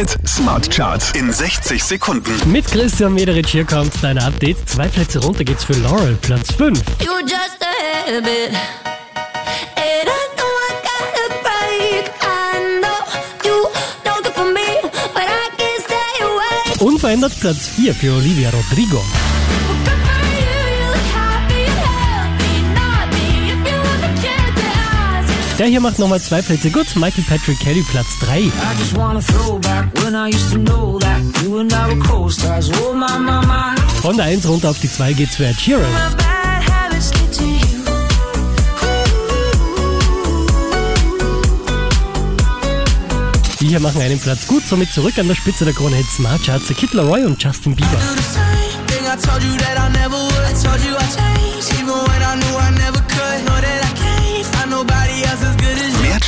Hit Smart Charts in 60 Sekunden. Mit Christian Mederich hier kommt dein Update. Zwei Plätze runter geht's für Laurel, Platz 5. You just a habit. And I know I gotta break. I know you don't good for me, but I can't stay away. Unverändert Platz 4 für Olivia Rodrigo. Der hier macht nochmal zwei Plätze gut. Michael Patrick Kelly, Platz 3. I just wanna throw back when I used to know that you and I were co-stars. Oh my, my, my. Von der 1 runter auf die 2 geht's für Ed Sheeran. Die hier machen einen Platz gut, somit zurück an der Spitze der Krone Hit Smart Charts. Kid Laroi und Justin Bieber.